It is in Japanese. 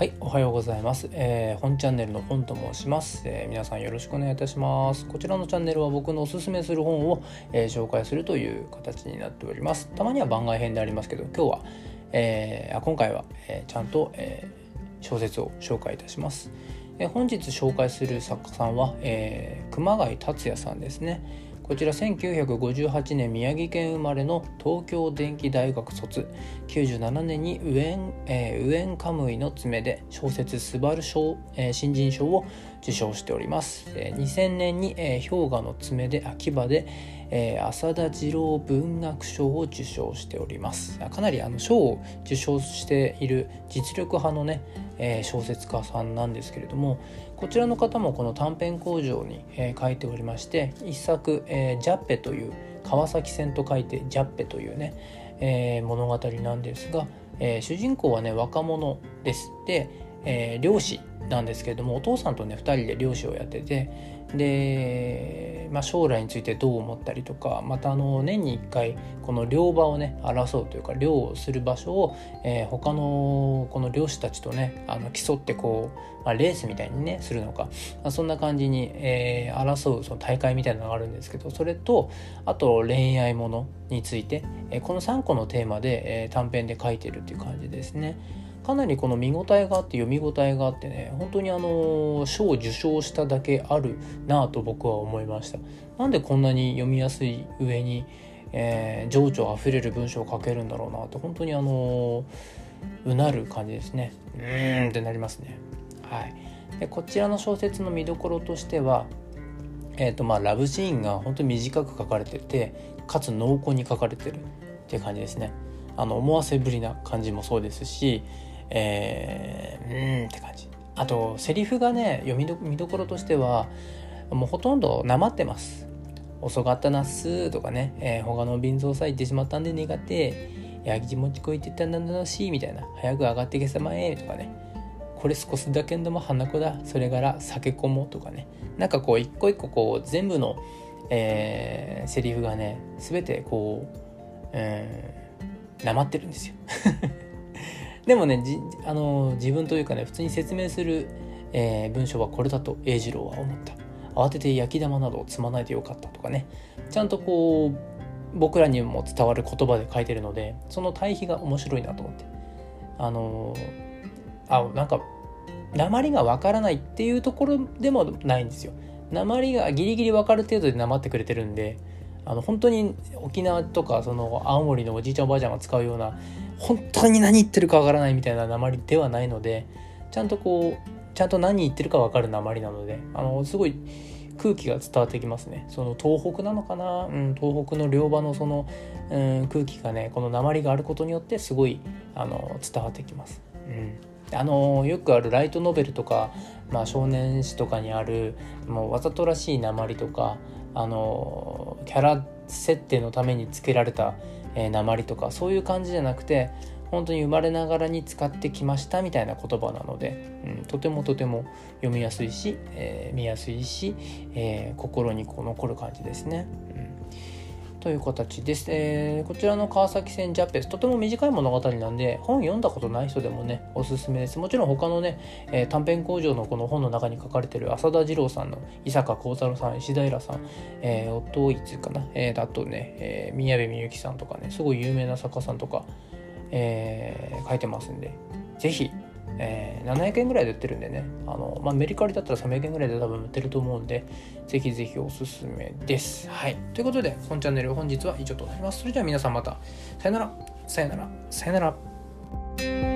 はい、おはようございます。えー、本チャンネルの本と申します、えー、皆さんよろしくお願いいたします。こちらのチャンネルは僕のおすすめする本を、えー、紹介するという形になっております。たまには番外編でありますけど、今日は、えー、今回は、えちゃんと、え小説を紹介いたします。え本日紹介する作家さんは、え熊谷達也さんですね。こちら1958年宮城県生まれの東京電機大学卒。97年にウエン,、えー、ウエンカムイの爪で小説「スバル賞」えー、新人賞を受賞しております、えー、2000年に、えー、氷河の爪で秋葉で、えー、浅田次郎文学賞を受賞しております。かなりあの賞を受賞している実力派のね、え、小説家さんなんですけれどもこちらの方もこの短編工場に、え、書いておりまして一作、え、ジャッペという川崎線と書いてジャッペというね、え、物語なんですが、え、主人公はね若者です。って、えー、漁師なんですけれどもお父さんとね2人で漁師をやっててで、まあ、将来についてどう思ったりとかまたあの年に1回この漁場をね争うというか漁をする場所を、えー、他のこの漁師たちとねあの競ってこう、まあ、レースみたいにねするのか、まあ、そんな感じに、えー、争うその大会みたいなのがあるんですけどそれとあと恋愛ものについて、えー、この3個のテーマで、え、短編で書いてるっていう感じですね。かなりこの見応えがあって読み応えがあってね本当にあの賞を受賞しただけあるなぁと僕は思いました。なんでこんなに読みやすい上に、えー、情緒あふれる文章を書けるんだろうなって本当にあのうなる感じですね。うーんってなりますね。はい。でこちらの小説の見どころとしてはえーとまあ、ラブシーンが本当に短く書かれててかつ濃厚に書かれてるって感じですね。あの思わせぶりな感じもそうですしえー、うんって感じ。あとセリフがね読みど見どころとしてはもうほとんどなまってます。遅かったなっすとかね、えー、他の便蔵さ行ってしまったんで苦手。焼き餅こいってたんだなしみたいな。早く上がってけさまえとかね。これ少しだけんでも花子だ。それから酒こもとかね。なんかこう一個一個こう全部の、えー、セリフがね全てこう、えー、なまってるんですよ。でもねあの自分というかね普通に説明する、えー、文章はこれだと栄次郎は思った。慌てて焼き玉などを積まないでよかったとかね。ちゃんとこう僕らにも伝わる言葉で書いてるのでその対比が面白いなと思って。あのあなんか鉛がわからないっていうところでもないんですよ。鉛がギリギリ分かる程度で鉛ってくれてるんであの本当に沖縄とかその青森のおじいちゃんおばあちゃんが使うような本当に何言ってるかわからないみたいな鉛ではないのでちゃんとこうちゃんと何言ってるかわかる鉛なのであのすごい空気が伝わってきますね。その東北なのかな、うん、東北の両場のその、うん、空気がねこの鉛があることによってすごいあの伝わってきます。うん。あのよくあるライトノベルとか、まあ、少年誌とかにあるもうわざとらしい鉛とかあのキャラ設定のためにつけられたえー、鉛とかそういう感じじゃなくて本当に生まれながらに使ってきましたみたいな言葉なので、うん、とてもとても読みやすいし、えー、見やすいし、えー、心にこう残る感じですね。という形です、えー、こちらの川崎線ジャペスとても短い物語なんで本読んだことない人でもねおすすめです。もちろん他のね、えー、短編工場のこの本の中に書かれてる浅田次郎さんの伊坂幸太郎さん石平さん、えー、夫いつかな、えー、あとね、えー、宮部みゆきさんとかねすごい有名な作家さんとか、えー、書いてますんで是非えー、700円ぐらいで売ってるんでね、あの、まあ、メリカリだったら300円ぐらいで多分売ってると思うんで、ぜひぜひおすすめです。はい。ということで、本チャンネル本日は以上となります。それでは皆さんまた、さよなら、さよなら、さよなら。